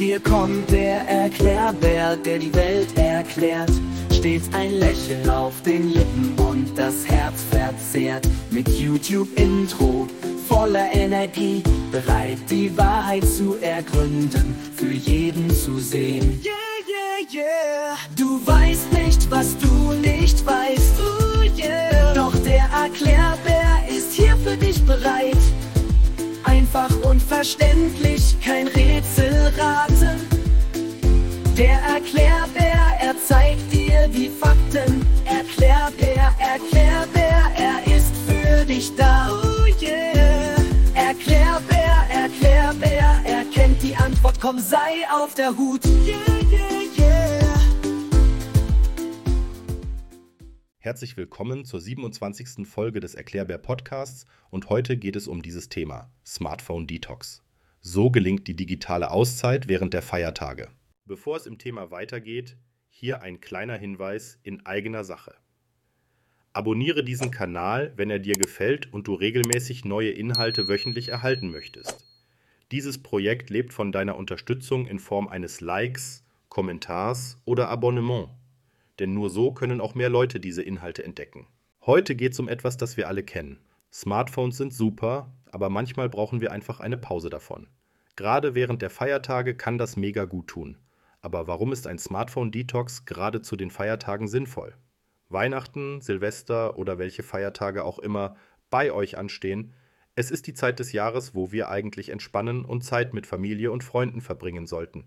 Hier kommt der Erklärbär, der die Welt erklärt. Stets ein Lächeln auf den Lippen und das Herz verzehrt. Mit YouTube-Intro voller Energie, bereit die Wahrheit zu ergründen, für jeden zu sehen. Yeah, yeah, yeah. Du weißt nicht, was du nicht weißt. Ooh, yeah. Doch der Erklärbär ist hier für dich bereit. Einfach und verständlich, kein Rätselraten. Der Erklärbär, er zeigt dir die Fakten. Erklärbär, Erklärbär, er ist für dich da. Oh yeah. Erklärbär, Erklärbär, er kennt die Antwort, komm sei auf der Hut. Yeah, yeah, yeah. Herzlich willkommen zur 27. Folge des Erklärbär Podcasts und heute geht es um dieses Thema Smartphone Detox. So gelingt die digitale Auszeit während der Feiertage. Bevor es im Thema weitergeht, hier ein kleiner Hinweis in eigener Sache. Abonniere diesen Kanal, wenn er dir gefällt und du regelmäßig neue Inhalte wöchentlich erhalten möchtest. Dieses Projekt lebt von deiner Unterstützung in Form eines Likes, Kommentars oder Abonnement denn nur so können auch mehr Leute diese Inhalte entdecken. Heute geht es um etwas, das wir alle kennen. Smartphones sind super, aber manchmal brauchen wir einfach eine Pause davon. Gerade während der Feiertage kann das mega gut tun. Aber warum ist ein Smartphone-Detox gerade zu den Feiertagen sinnvoll? Weihnachten, Silvester oder welche Feiertage auch immer bei euch anstehen, es ist die Zeit des Jahres, wo wir eigentlich entspannen und Zeit mit Familie und Freunden verbringen sollten.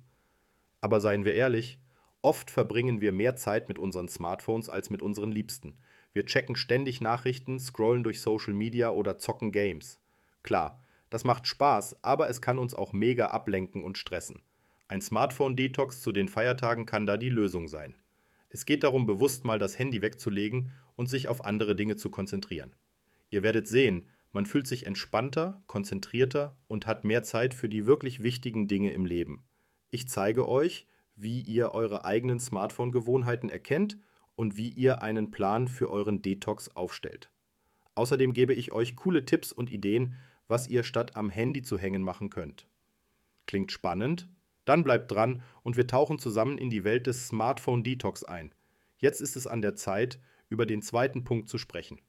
Aber seien wir ehrlich, Oft verbringen wir mehr Zeit mit unseren Smartphones als mit unseren Liebsten. Wir checken ständig Nachrichten, scrollen durch Social Media oder zocken Games. Klar, das macht Spaß, aber es kann uns auch mega ablenken und stressen. Ein Smartphone-Detox zu den Feiertagen kann da die Lösung sein. Es geht darum, bewusst mal das Handy wegzulegen und sich auf andere Dinge zu konzentrieren. Ihr werdet sehen, man fühlt sich entspannter, konzentrierter und hat mehr Zeit für die wirklich wichtigen Dinge im Leben. Ich zeige euch, wie ihr eure eigenen Smartphone-Gewohnheiten erkennt und wie ihr einen Plan für euren Detox aufstellt. Außerdem gebe ich euch coole Tipps und Ideen, was ihr statt am Handy zu hängen machen könnt. Klingt spannend? Dann bleibt dran und wir tauchen zusammen in die Welt des Smartphone Detox ein. Jetzt ist es an der Zeit, über den zweiten Punkt zu sprechen.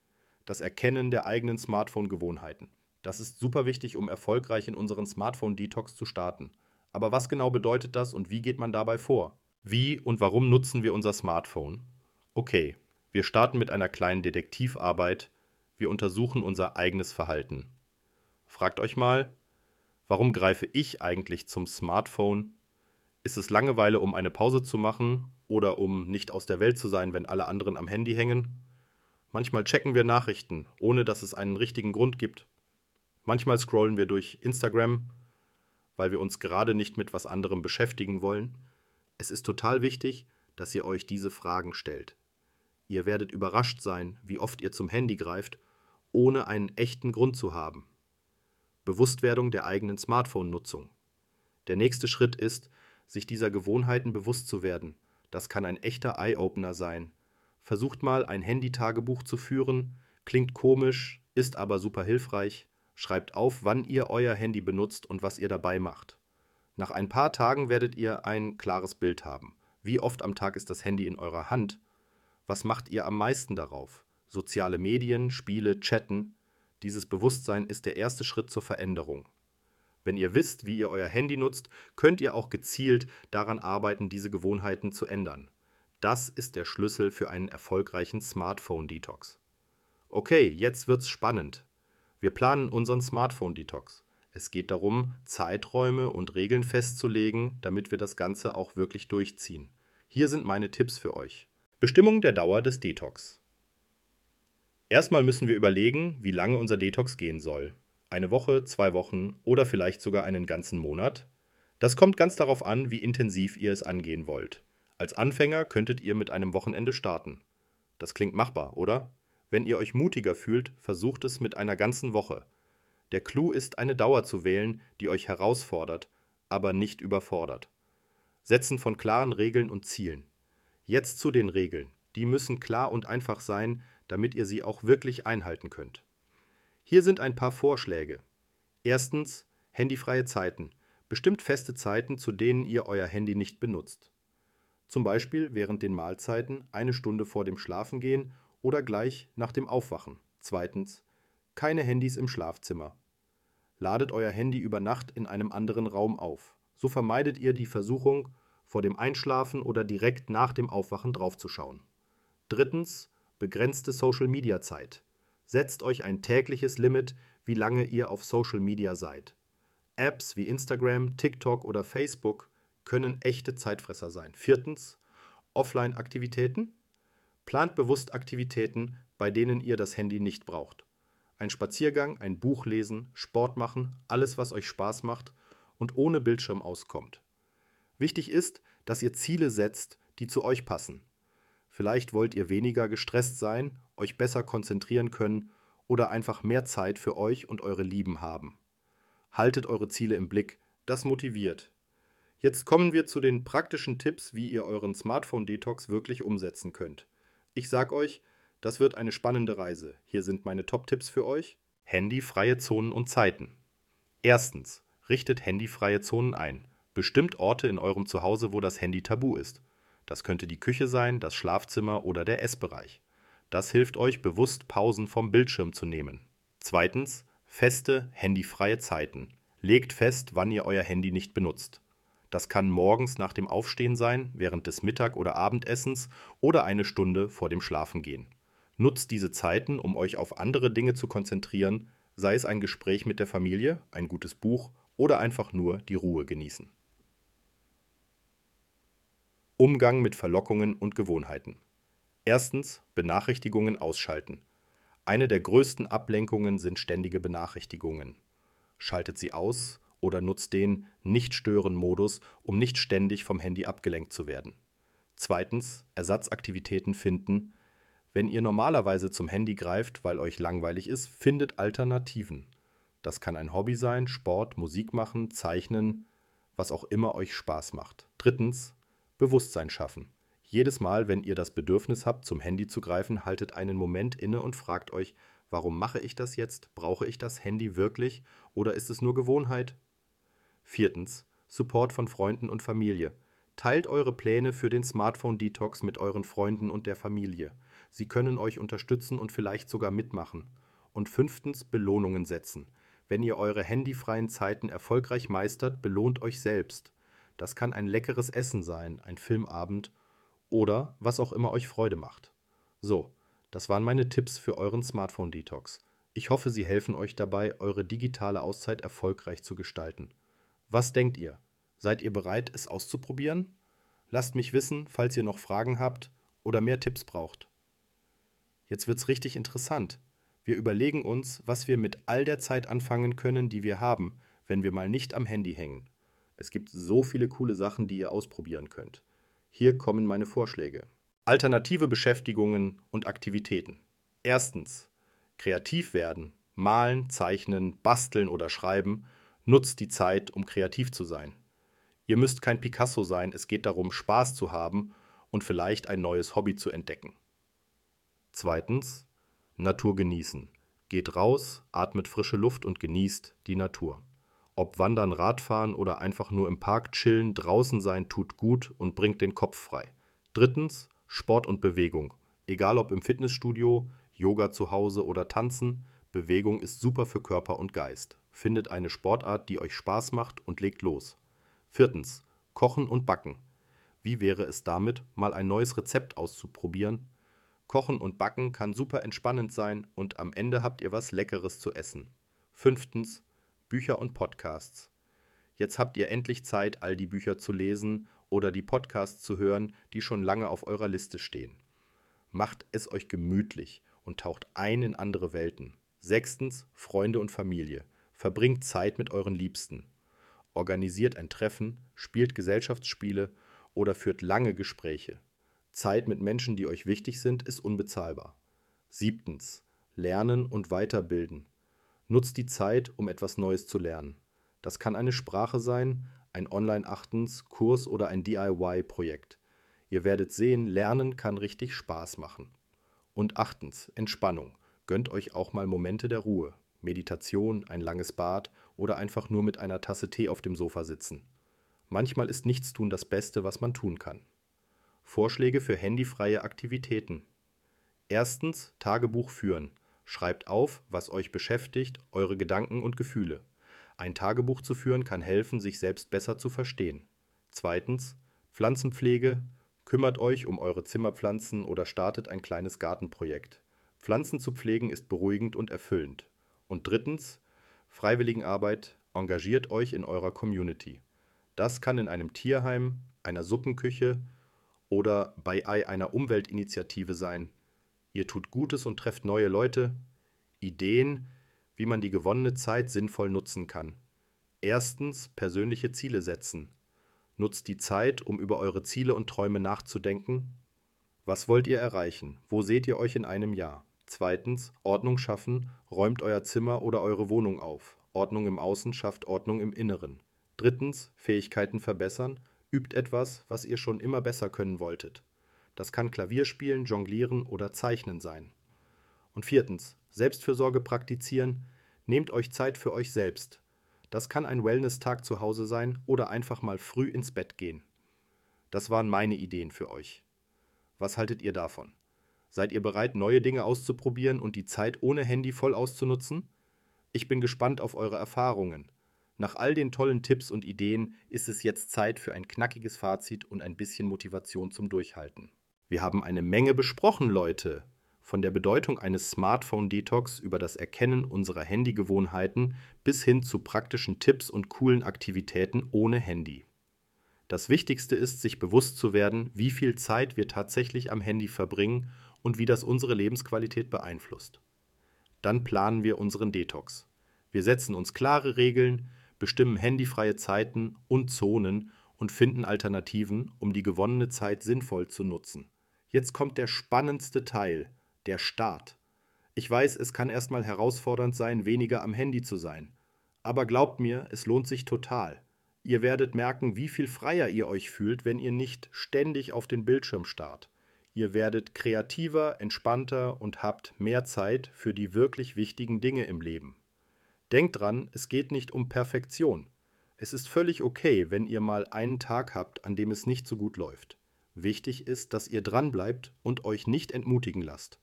Das Erkennen der eigenen Smartphone-Gewohnheiten. Das ist super wichtig, um erfolgreich in unseren Smartphone Detox zu starten. Aber was genau bedeutet das und wie geht man dabei vor? Wie und warum nutzen wir unser Smartphone? Okay, wir starten mit einer kleinen Detektivarbeit. Wir untersuchen unser eigenes Verhalten. Fragt euch mal, warum greife ich eigentlich zum Smartphone? Ist es Langeweile, um eine Pause zu machen oder um nicht aus der Welt zu sein, wenn alle anderen am Handy hängen? Manchmal checken wir Nachrichten, ohne dass es einen richtigen Grund gibt. Manchmal scrollen wir durch Instagram weil wir uns gerade nicht mit was anderem beschäftigen wollen? Es ist total wichtig, dass ihr euch diese Fragen stellt. Ihr werdet überrascht sein, wie oft ihr zum Handy greift, ohne einen echten Grund zu haben. Bewusstwerdung der eigenen Smartphone-Nutzung. Der nächste Schritt ist, sich dieser Gewohnheiten bewusst zu werden. Das kann ein echter Eye-Opener sein. Versucht mal ein Handy-Tagebuch zu führen, klingt komisch, ist aber super hilfreich. Schreibt auf, wann ihr euer Handy benutzt und was ihr dabei macht. Nach ein paar Tagen werdet ihr ein klares Bild haben. Wie oft am Tag ist das Handy in eurer Hand? Was macht ihr am meisten darauf? Soziale Medien, Spiele, Chatten? Dieses Bewusstsein ist der erste Schritt zur Veränderung. Wenn ihr wisst, wie ihr euer Handy nutzt, könnt ihr auch gezielt daran arbeiten, diese Gewohnheiten zu ändern. Das ist der Schlüssel für einen erfolgreichen Smartphone-Detox. Okay, jetzt wird's spannend. Wir planen unseren Smartphone-Detox. Es geht darum, Zeiträume und Regeln festzulegen, damit wir das Ganze auch wirklich durchziehen. Hier sind meine Tipps für euch. Bestimmung der Dauer des Detox. Erstmal müssen wir überlegen, wie lange unser Detox gehen soll. Eine Woche, zwei Wochen oder vielleicht sogar einen ganzen Monat. Das kommt ganz darauf an, wie intensiv ihr es angehen wollt. Als Anfänger könntet ihr mit einem Wochenende starten. Das klingt machbar, oder? Wenn ihr euch mutiger fühlt, versucht es mit einer ganzen Woche. Der Clou ist, eine Dauer zu wählen, die euch herausfordert, aber nicht überfordert. Setzen von klaren Regeln und Zielen. Jetzt zu den Regeln. Die müssen klar und einfach sein, damit ihr sie auch wirklich einhalten könnt. Hier sind ein paar Vorschläge. Erstens, handyfreie Zeiten. Bestimmt feste Zeiten, zu denen ihr euer Handy nicht benutzt. Zum Beispiel während den Mahlzeiten, eine Stunde vor dem Schlafengehen oder gleich nach dem Aufwachen. Zweitens, keine Handys im Schlafzimmer. Ladet euer Handy über Nacht in einem anderen Raum auf. So vermeidet ihr die Versuchung, vor dem Einschlafen oder direkt nach dem Aufwachen draufzuschauen. Drittens, begrenzte Social-Media-Zeit. Setzt euch ein tägliches Limit, wie lange ihr auf Social Media seid. Apps wie Instagram, TikTok oder Facebook können echte Zeitfresser sein. Viertens, Offline-Aktivitäten. Plant bewusst Aktivitäten, bei denen ihr das Handy nicht braucht. Ein Spaziergang, ein Buch lesen, Sport machen, alles, was euch Spaß macht und ohne Bildschirm auskommt. Wichtig ist, dass ihr Ziele setzt, die zu euch passen. Vielleicht wollt ihr weniger gestresst sein, euch besser konzentrieren können oder einfach mehr Zeit für euch und eure Lieben haben. Haltet eure Ziele im Blick, das motiviert. Jetzt kommen wir zu den praktischen Tipps, wie ihr euren Smartphone-Detox wirklich umsetzen könnt. Ich sag euch, das wird eine spannende Reise. Hier sind meine Top-Tipps für euch. Handyfreie Zonen und Zeiten. Erstens, richtet handyfreie Zonen ein. Bestimmt Orte in eurem Zuhause, wo das Handy tabu ist. Das könnte die Küche sein, das Schlafzimmer oder der Essbereich. Das hilft euch, bewusst Pausen vom Bildschirm zu nehmen. Zweitens, feste, handyfreie Zeiten. Legt fest, wann ihr euer Handy nicht benutzt. Das kann morgens nach dem Aufstehen sein, während des Mittag- oder Abendessens oder eine Stunde vor dem Schlafengehen. Nutzt diese Zeiten, um euch auf andere Dinge zu konzentrieren, sei es ein Gespräch mit der Familie, ein gutes Buch oder einfach nur die Ruhe genießen. Umgang mit Verlockungen und Gewohnheiten. Erstens Benachrichtigungen ausschalten. Eine der größten Ablenkungen sind ständige Benachrichtigungen. Schaltet sie aus oder nutzt den Nicht-Stören-Modus, um nicht ständig vom Handy abgelenkt zu werden. Zweitens Ersatzaktivitäten finden. Wenn ihr normalerweise zum Handy greift, weil euch langweilig ist, findet Alternativen. Das kann ein Hobby sein, Sport, Musik machen, Zeichnen, was auch immer euch Spaß macht. Drittens Bewusstsein schaffen. Jedes Mal, wenn ihr das Bedürfnis habt, zum Handy zu greifen, haltet einen Moment inne und fragt euch, warum mache ich das jetzt? Brauche ich das Handy wirklich oder ist es nur Gewohnheit? Viertens. Support von Freunden und Familie. Teilt eure Pläne für den Smartphone-Detox mit euren Freunden und der Familie. Sie können euch unterstützen und vielleicht sogar mitmachen. Und fünftens. Belohnungen setzen. Wenn ihr eure handyfreien Zeiten erfolgreich meistert, belohnt euch selbst. Das kann ein leckeres Essen sein, ein Filmabend oder was auch immer euch Freude macht. So, das waren meine Tipps für euren Smartphone-Detox. Ich hoffe, sie helfen euch dabei, eure digitale Auszeit erfolgreich zu gestalten. Was denkt ihr? Seid ihr bereit, es auszuprobieren? Lasst mich wissen, falls ihr noch Fragen habt oder mehr Tipps braucht. Jetzt wird's richtig interessant. Wir überlegen uns, was wir mit all der Zeit anfangen können, die wir haben, wenn wir mal nicht am Handy hängen. Es gibt so viele coole Sachen, die ihr ausprobieren könnt. Hier kommen meine Vorschläge. Alternative Beschäftigungen und Aktivitäten. Erstens. Kreativ werden. Malen, zeichnen, basteln oder schreiben. Nutzt die Zeit, um kreativ zu sein. Ihr müsst kein Picasso sein, es geht darum, Spaß zu haben und vielleicht ein neues Hobby zu entdecken. Zweitens. Natur genießen. Geht raus, atmet frische Luft und genießt die Natur. Ob Wandern, Radfahren oder einfach nur im Park chillen, draußen sein tut gut und bringt den Kopf frei. Drittens, Sport und Bewegung. Egal ob im Fitnessstudio, Yoga zu Hause oder Tanzen, Bewegung ist super für Körper und Geist. Findet eine Sportart, die euch Spaß macht und legt los. Viertens, Kochen und Backen. Wie wäre es damit, mal ein neues Rezept auszuprobieren? Kochen und Backen kann super entspannend sein und am Ende habt ihr was Leckeres zu essen. Fünftens, Bücher und Podcasts. Jetzt habt ihr endlich Zeit, all die Bücher zu lesen oder die Podcasts zu hören, die schon lange auf eurer Liste stehen. Macht es euch gemütlich und taucht ein in andere Welten. Sechstens, Freunde und Familie. Verbringt Zeit mit euren Liebsten. Organisiert ein Treffen, spielt Gesellschaftsspiele oder führt lange Gespräche. Zeit mit Menschen, die euch wichtig sind, ist unbezahlbar. Siebtens, Lernen und Weiterbilden. Nutzt die Zeit, um etwas Neues zu lernen. Das kann eine Sprache sein, ein Online-Achtens, Kurs oder ein DIY-Projekt. Ihr werdet sehen, Lernen kann richtig Spaß machen. Und achtens, Entspannung. Gönnt euch auch mal Momente der Ruhe. Meditation, ein langes Bad oder einfach nur mit einer Tasse Tee auf dem Sofa sitzen. Manchmal ist Nichtstun das Beste, was man tun kann. Vorschläge für handyfreie Aktivitäten. Erstens Tagebuch führen. Schreibt auf, was euch beschäftigt, eure Gedanken und Gefühle. Ein Tagebuch zu führen kann helfen, sich selbst besser zu verstehen. Zweitens Pflanzenpflege. Kümmert euch um eure Zimmerpflanzen oder startet ein kleines Gartenprojekt. Pflanzen zu pflegen ist beruhigend und erfüllend. Und drittens Freiwilligenarbeit. Engagiert euch in eurer Community. Das kann in einem Tierheim, einer Suppenküche oder bei einer Umweltinitiative sein. Ihr tut Gutes und trefft neue Leute. Ideen, wie man die gewonnene Zeit sinnvoll nutzen kann. Erstens persönliche Ziele setzen. Nutzt die Zeit, um über eure Ziele und Träume nachzudenken. Was wollt ihr erreichen? Wo seht ihr euch in einem Jahr? Zweitens Ordnung schaffen. Räumt euer Zimmer oder eure Wohnung auf. Ordnung im Außen schafft Ordnung im Inneren. Drittens Fähigkeiten verbessern. Übt etwas, was ihr schon immer besser können wolltet. Das kann Klavierspielen, Jonglieren oder Zeichnen sein. Und viertens Selbstfürsorge praktizieren. Nehmt euch Zeit für euch selbst. Das kann ein Wellness-Tag zu Hause sein oder einfach mal früh ins Bett gehen. Das waren meine Ideen für euch. Was haltet ihr davon? Seid ihr bereit, neue Dinge auszuprobieren und die Zeit ohne Handy voll auszunutzen? Ich bin gespannt auf eure Erfahrungen. Nach all den tollen Tipps und Ideen ist es jetzt Zeit für ein knackiges Fazit und ein bisschen Motivation zum Durchhalten. Wir haben eine Menge besprochen, Leute. Von der Bedeutung eines Smartphone-Detox über das Erkennen unserer Handygewohnheiten bis hin zu praktischen Tipps und coolen Aktivitäten ohne Handy. Das Wichtigste ist, sich bewusst zu werden, wie viel Zeit wir tatsächlich am Handy verbringen und wie das unsere Lebensqualität beeinflusst. Dann planen wir unseren Detox. Wir setzen uns klare Regeln, bestimmen handyfreie Zeiten und Zonen und finden Alternativen, um die gewonnene Zeit sinnvoll zu nutzen. Jetzt kommt der spannendste Teil, der Start. Ich weiß, es kann erstmal herausfordernd sein, weniger am Handy zu sein. Aber glaubt mir, es lohnt sich total. Ihr werdet merken, wie viel freier ihr euch fühlt, wenn ihr nicht ständig auf den Bildschirm starrt. Ihr werdet kreativer, entspannter und habt mehr Zeit für die wirklich wichtigen Dinge im Leben. Denkt dran, es geht nicht um Perfektion. Es ist völlig okay, wenn ihr mal einen Tag habt, an dem es nicht so gut läuft. Wichtig ist, dass ihr dranbleibt und euch nicht entmutigen lasst.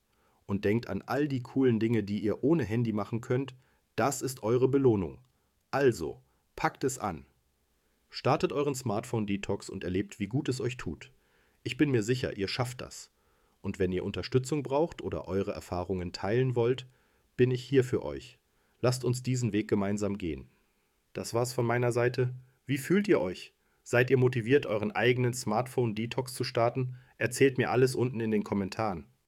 Und denkt an all die coolen Dinge, die ihr ohne Handy machen könnt. Das ist eure Belohnung. Also, packt es an. Startet euren Smartphone-Detox und erlebt, wie gut es euch tut. Ich bin mir sicher, ihr schafft das. Und wenn ihr Unterstützung braucht oder eure Erfahrungen teilen wollt, bin ich hier für euch. Lasst uns diesen Weg gemeinsam gehen. Das war's von meiner Seite. Wie fühlt ihr euch? Seid ihr motiviert, euren eigenen Smartphone-Detox zu starten? Erzählt mir alles unten in den Kommentaren.